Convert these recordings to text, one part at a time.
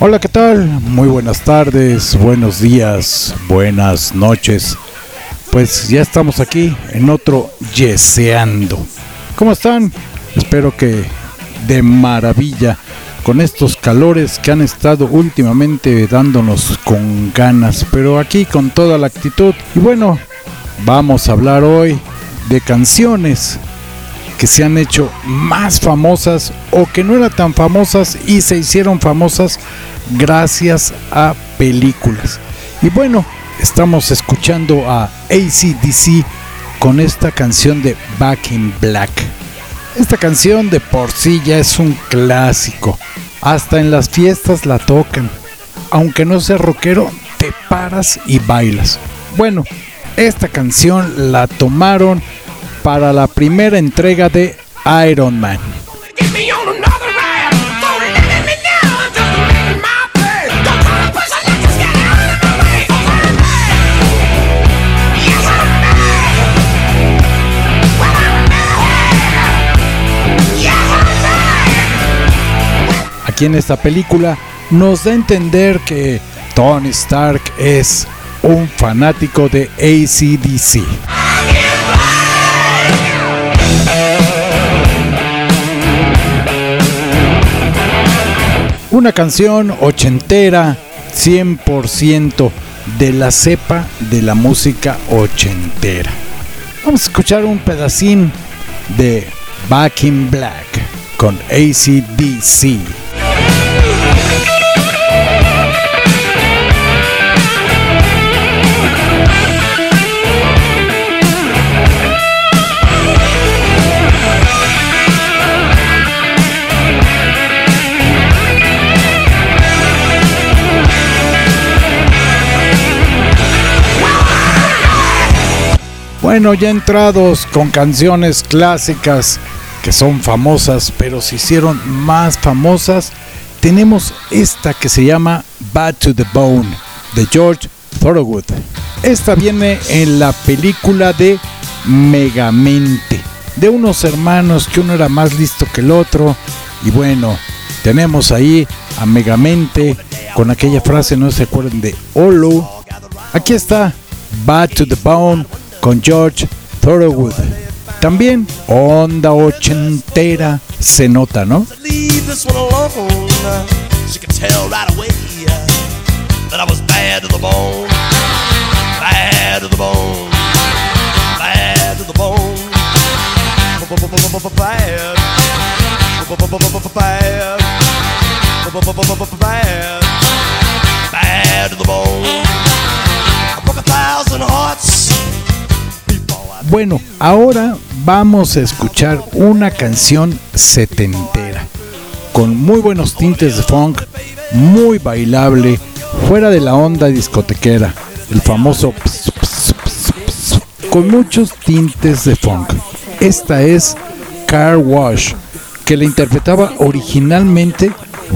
Hola, ¿qué tal? Muy buenas tardes, buenos días, buenas noches. Pues ya estamos aquí en otro Yeseando. ¿Cómo están? Espero que de maravilla con estos calores que han estado últimamente dándonos con ganas, pero aquí con toda la actitud. Y bueno, vamos a hablar hoy de canciones que se han hecho más famosas o que no eran tan famosas y se hicieron famosas gracias a películas. Y bueno, estamos escuchando a ACDC con esta canción de Back in Black. Esta canción de por sí ya es un clásico. Hasta en las fiestas la tocan. Aunque no sea rockero, te paras y bailas. Bueno, esta canción la tomaron para la primera entrega de Iron Man. Aquí en esta película nos da a entender que Tony Stark es un fanático de ACDC. Una canción ochentera, 100% de la cepa de la música ochentera. Vamos a escuchar un pedacín de Back in Black con ACDC. Bueno, ya entrados con canciones clásicas que son famosas, pero se hicieron más famosas, tenemos esta que se llama Bad to the Bone de George Thorogood. Esta viene en la película de Megamente, de unos hermanos que uno era más listo que el otro. Y bueno, tenemos ahí a Megamente con aquella frase, no se acuerdan de Olo. Aquí está Bad to the Bone con George Thorogood. También onda ochentera se nota, ¿no? Bad to the bone. I broke a thousand hearts. Bueno, ahora vamos a escuchar una canción setentera, con muy buenos tintes de funk, muy bailable, fuera de la onda discotequera, el famoso con muchos tintes de funk. Esta es Car Wash, que la interpretaba originalmente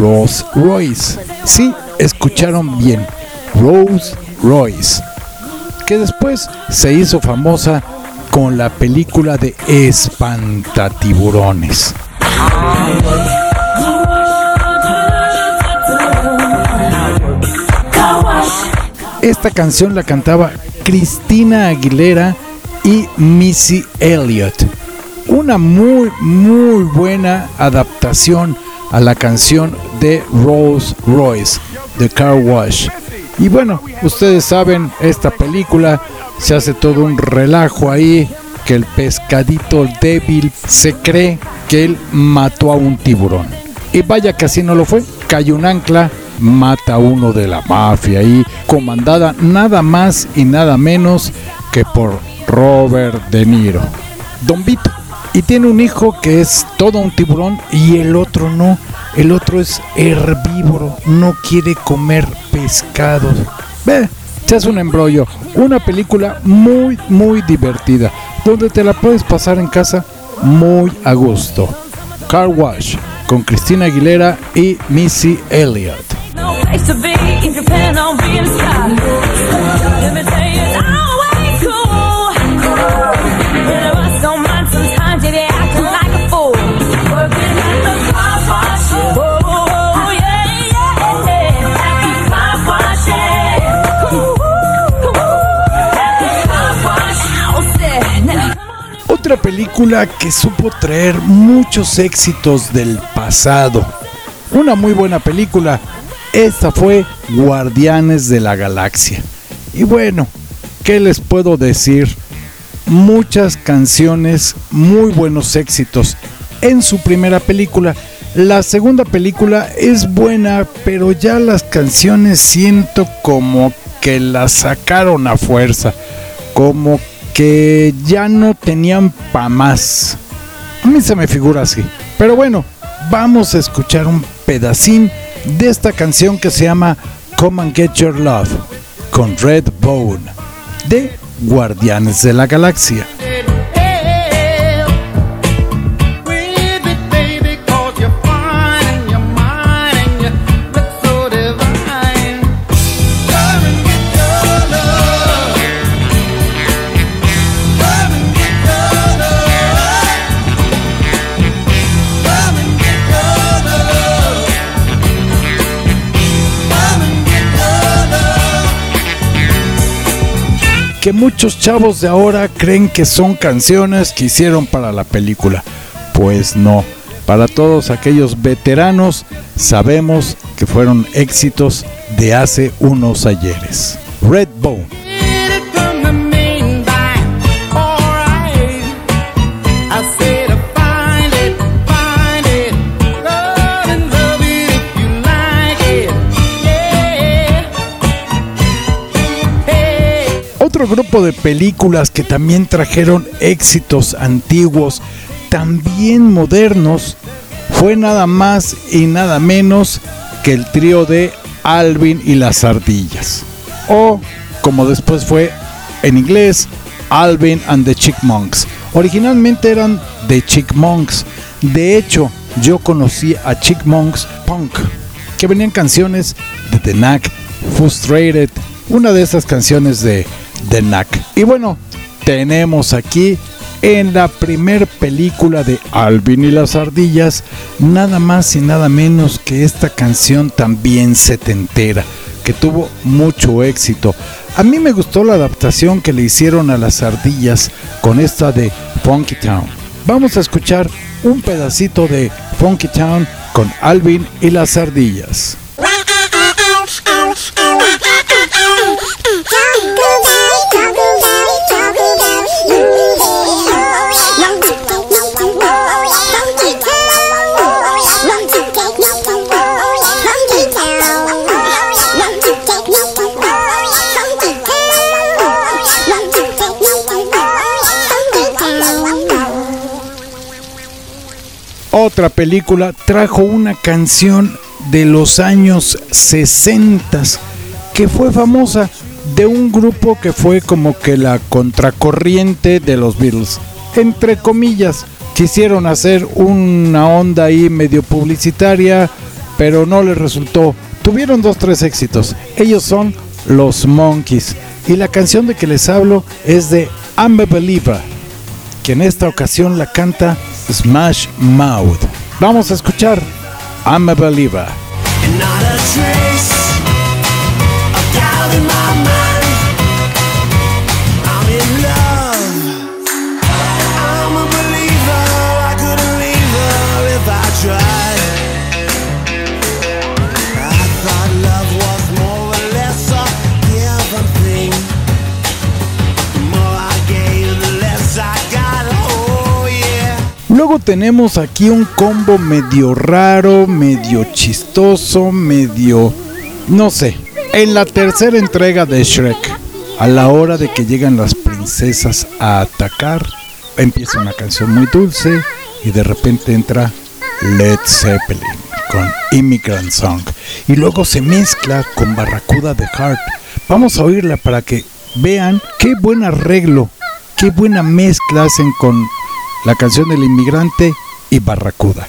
Rose Royce. Sí, escucharon bien, Rose Royce, que después se hizo famosa con la película de Espantatiburones. Esta canción la cantaba Cristina Aguilera y Missy Elliott. Una muy, muy buena adaptación a la canción de Rose Royce, The Car Wash. Y bueno, ustedes saben, esta película se hace todo un relajo ahí, que el pescadito débil se cree que él mató a un tiburón. Y vaya que así no lo fue, cae un ancla, mata a uno de la mafia ahí, comandada nada más y nada menos que por Robert De Niro. Don Vito. Y tiene un hijo que es todo un tiburón y el otro no. El otro es herbívoro, no quiere comer pescados. Ve, se hace un embrollo. Una película muy, muy divertida. donde te la puedes pasar en casa muy a gusto. Car Wash con Cristina Aguilera y Missy Elliott. Película que supo traer muchos éxitos del pasado. Una muy buena película. Esta fue Guardianes de la Galaxia. Y bueno, ¿qué les puedo decir? Muchas canciones, muy buenos éxitos en su primera película. La segunda película es buena, pero ya las canciones siento como que las sacaron a fuerza. Como que ya no tenían pa' más. A mí se me figura así. Pero bueno, vamos a escuchar un pedacín de esta canción que se llama Come and Get Your Love con Red Bone de Guardianes de la Galaxia. Que muchos chavos de ahora creen que son canciones que hicieron para la película. Pues no, para todos aquellos veteranos sabemos que fueron éxitos de hace unos ayeres. Red De películas que también trajeron éxitos antiguos, también modernos, fue nada más y nada menos que el trío de Alvin y las ardillas. O, como después fue en inglés, Alvin and the Chickmonks. Originalmente eran The Chickmonks. De hecho, yo conocí a Chickmonks Punk, que venían canciones de The Knack, Frustrated, una de esas canciones de Y bueno, tenemos aquí en la primer película de Alvin y las ardillas, nada más y nada menos que esta canción también setentera, que tuvo mucho éxito. A mí me gustó la adaptación que le hicieron a las ardillas con esta de Funky Town. Vamos a escuchar un pedacito de Funky Town con Alvin y las ardillas. Otra película trajo una canción de los años 60 que fue famosa de un grupo que fue como que la contracorriente de los Beatles. Entre comillas, quisieron hacer una onda ahí medio publicitaria, pero no les resultó. Tuvieron dos, tres éxitos. Ellos son los Monkeys. Y la canción de que les hablo es de I'm a Believer, que en esta ocasión la canta Smash Mouth. Vamos a escuchar I'm a Believer. Tenemos aquí un combo medio raro, medio chistoso, medio... no sé. En la tercera entrega de Shrek, a la hora de que llegan las princesas a atacar, empieza una canción muy dulce y de repente entra Led Zeppelin con Immigrant Song y luego se mezcla con Barracuda de Heart. Vamos a oírla para que vean qué buen arreglo qué buena mezcla hacen con la canción del inmigrante y Barracuda.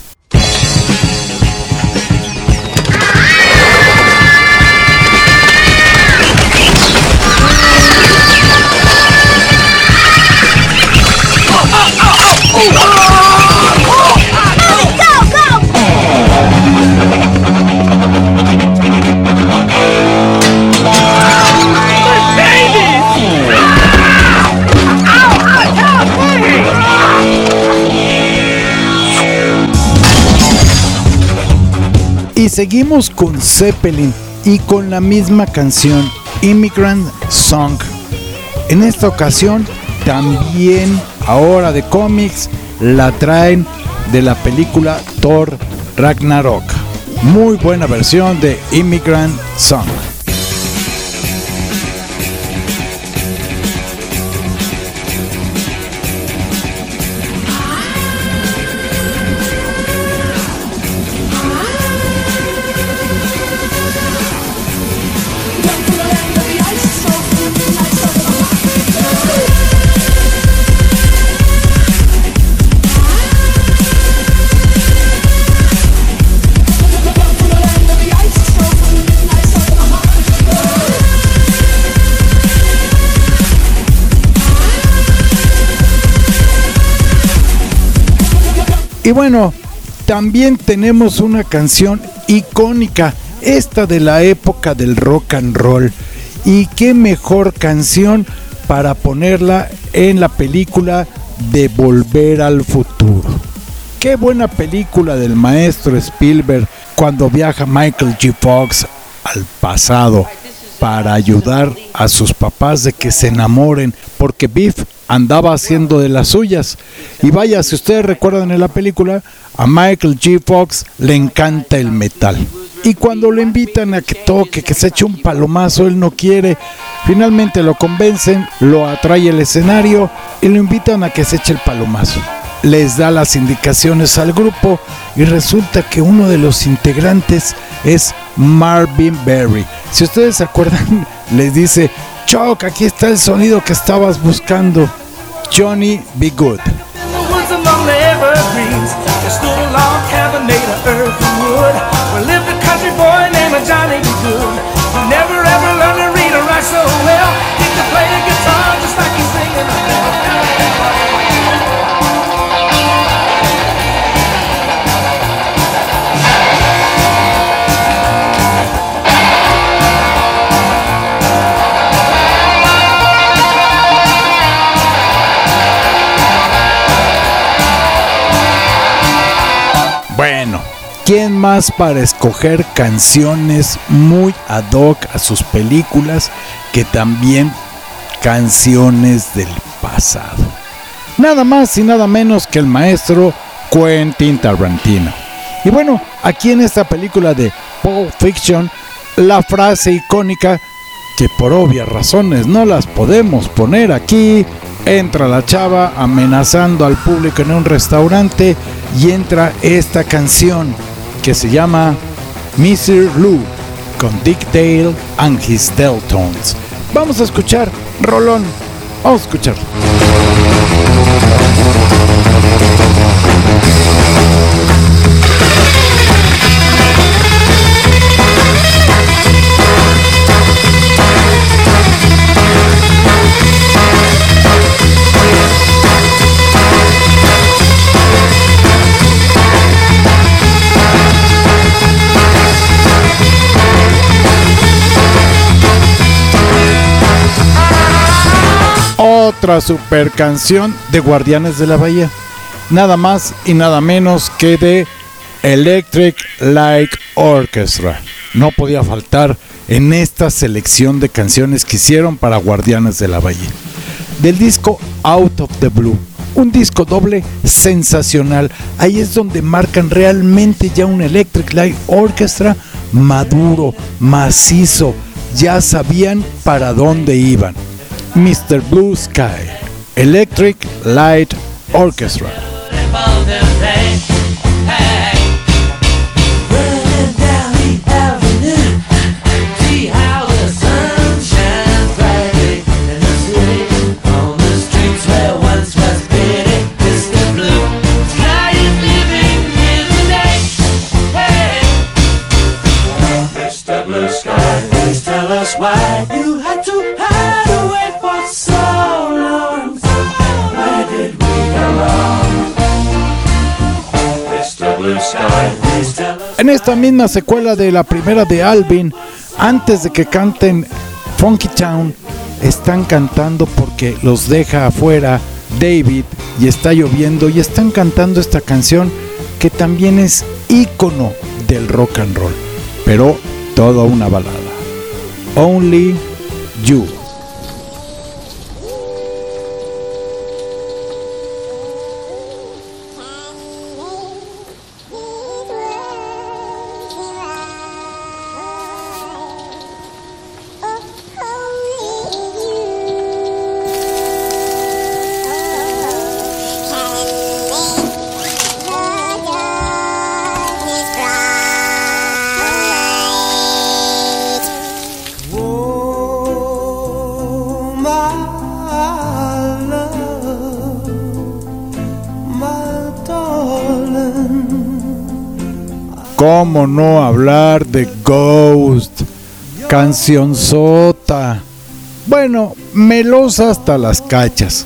Seguimos con Zeppelin y con la misma canción, Immigrant Song. En esta ocasión también, ahora de cómics, la traen de la película Thor Ragnarok. Muy buena versión de Immigrant Song. Y bueno, también tenemos una canción icónica, esta de la época del rock and roll. Y qué mejor canción para ponerla en la película de Volver al Futuro. Qué buena película del maestro Spielberg cuando viaja Michael G. Fox al pasado para ayudar a sus papás de que se enamoren, porque Biff andaba haciendo de las suyas. Y vaya, si ustedes recuerdan en la película, a Michael G. Fox le encanta el metal. Y cuando lo invitan a que toque, que se eche un palomazo, él no quiere. Finalmente lo convencen, lo atrae el escenario y lo invitan a que se eche el palomazo. Les da las indicaciones al grupo y resulta que uno de los integrantes es Marvin Berry. Si ustedes se acuerdan, les dice, Chuck, aquí está el sonido que estabas buscando. Johnny Be Good. Bueno, ¿quién más para escoger canciones muy ad hoc a sus películas que también canciones del pasado? Nada más y nada menos que el maestro Quentin Tarantino. Y bueno, aquí en esta película de Pulp Fiction, la frase icónica que por obvias razones no las podemos poner aquí, entra la chava amenazando al público en un restaurante y entra esta canción que se llama Mr. Lou con Dick Dale and his Deltones. Vamos a escuchar Rolón. Vamos a escucharlo. Otra super canción de Guardianes de la Bahía. Nada más y nada menos que de Electric Light Orchestra. No podía faltar en esta selección de canciones que hicieron para Guardianes de la Bahía. Del disco Out of the Blue. Un disco doble sensacional. Ahí es donde marcan realmente ya un Electric Light Orchestra maduro, macizo. Ya sabían para dónde iban. Mr. Blue Sky, Electric Light Orchestra. En esta misma secuela de la primera de Alvin, antes de que canten Funky Town, están cantando porque los deja afuera David y está lloviendo y están cantando esta canción que también es ícono del rock and roll, pero toda una balada. Only You. ¿Cómo no hablar de Ghost? Canción sota. Bueno, melosa hasta las cachas.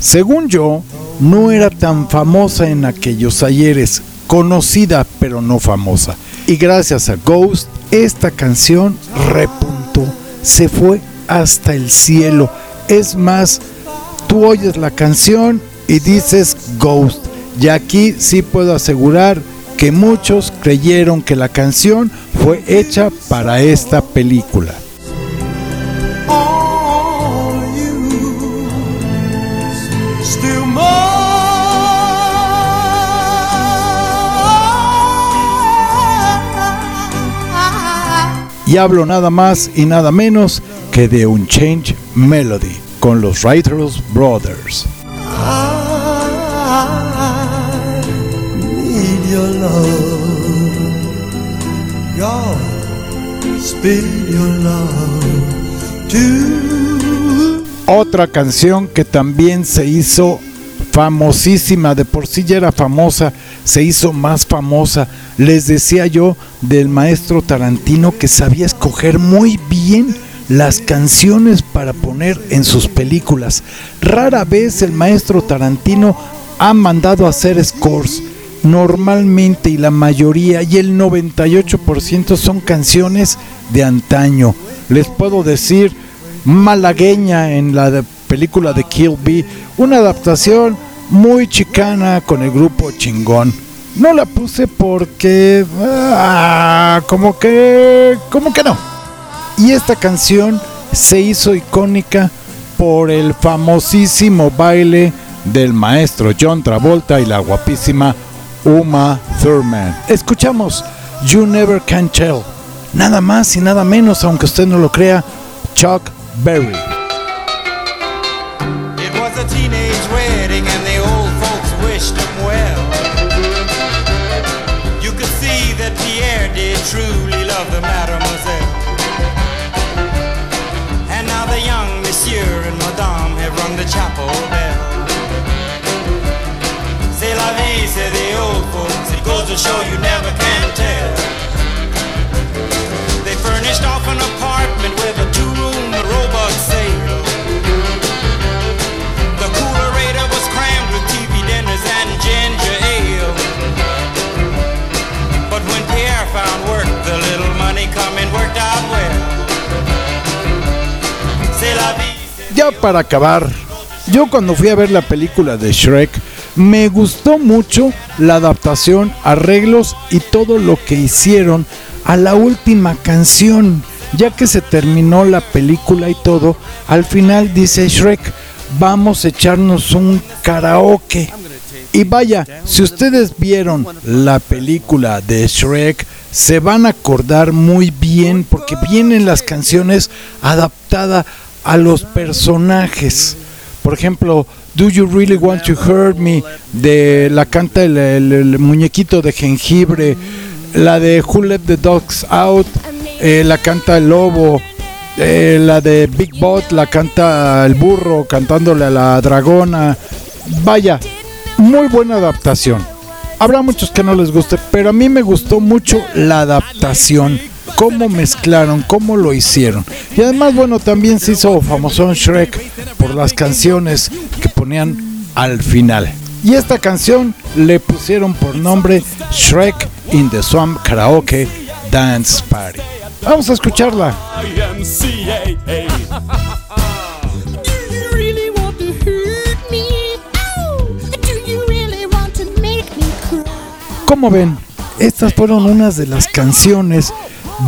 Según yo, no era tan famosa en aquellos ayeres, conocida pero no famosa. Y gracias a Ghost, esta canción repuntó, se fue hasta el cielo. Es más, tú oyes la canción y dices Ghost. Y aquí sí puedo asegurar que muchos creyeron que la canción fue hecha para esta película. Y hablo nada más y nada menos que de un Change Melody con los Writers Brothers. Otra canción que también se hizo famosísima, de por sí ya era famosa, se hizo más famosa. Les decía yo del maestro Tarantino que sabía escoger muy bien las canciones para poner en sus películas. Rara vez el maestro Tarantino ha mandado a hacer scores normalmente y la mayoría y el 98% son canciones de antaño. Les puedo decir malagueña en la película de Kill B, una adaptación muy chicana con el grupo chingón. No la puse porque ah, como que como que no. Y esta canción se hizo icónica por el famosísimo baile del maestro John Travolta y la guapísima Uma Thurman. Escuchamos You Never Can Tell. Nada más y nada menos, aunque usted no lo crea, Chuck Berry. It was a teenage wedding and the old folks wished him well. You could see that Pierre did truly love the mademoiselle. And now the young monsieur and madame have rung the chapel bell. Para acabar, yo cuando fui a ver la película de Shrek, me gustó mucho la adaptación, arreglos y todo lo que hicieron a la última canción. Ya que se terminó la película y todo, al final dice Shrek, vamos a echarnos un karaoke. Y vaya, si ustedes vieron la película de Shrek, se van a acordar muy bien porque vienen las canciones adaptadas a los personajes. Por ejemplo, Do You Really Want to Hurt Me, de la canta el, muñequito de jengibre, la de Who Let the Dogs Out, eh, la canta el lobo, eh, la de Big Bot, la canta el burro cantándole a la dragona. Vaya, muy buena adaptación. Habrá muchos que no les guste, pero a mí me gustó mucho la adaptación cómo mezclaron, cómo lo hicieron. Y además, bueno, también se hizo famoso Shrek por las canciones que ponían al final. Y esta canción le pusieron por nombre Shrek in the Swamp Karaoke Dance Party. Vamos a escucharla. Como ven, estas fueron unas de las canciones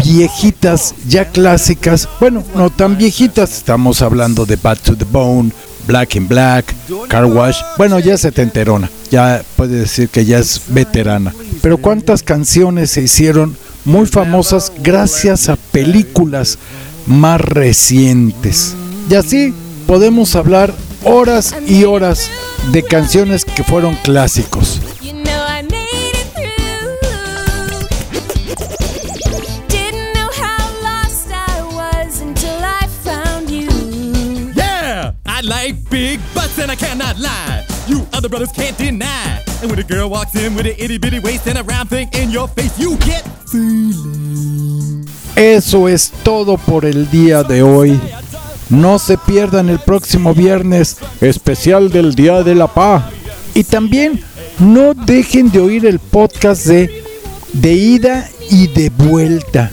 viejitas, ya clásicas, bueno, no tan viejitas, estamos hablando de Bad to the Bone, Black in Black, Car Wash, bueno, ya se te enterona, ya puede decir que ya es veterana. Pero cuántas canciones se hicieron muy famosas gracias a películas más recientes. Y así podemos hablar horas y horas de canciones que fueron clásicos. Cannot lie. You other brothers can't deny. And when a girl walks in with an itty bitty waist and a round thing in your face, you get feeling. Eso es todo por el día de hoy. No se pierdan el próximo viernes, especial del Día de la Paz. Y también no dejen de oír el podcast de De ida y de vuelta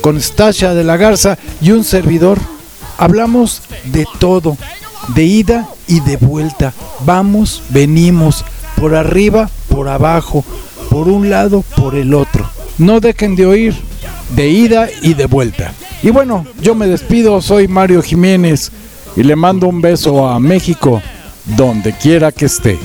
con Stasha de la Garza y un servidor. Hablamos de todo de ida y de vuelta. Vamos, venimos, por arriba, por abajo, por un lado, por el otro. No dejen de oír, de ida y de vuelta. Y bueno, yo me despido, soy Mario Jiménez y le mando un beso a México, donde quiera que esté.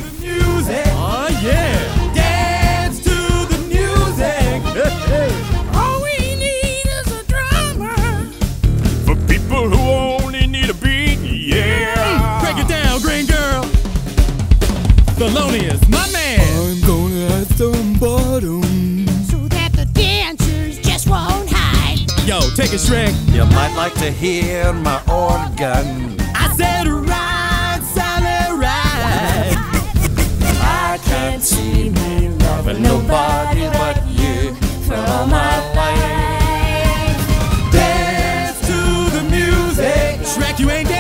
Take Shrek. You might like to hear my organ. I said right, Sally, right. I can't see me loving nobody but you for all my life. Dance to the music. Shrek, you ain't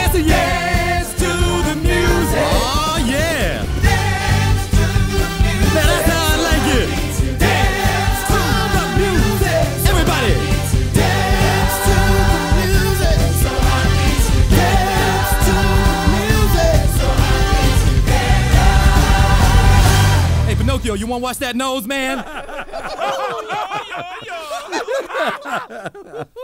you want to watch that nose, man? Oh,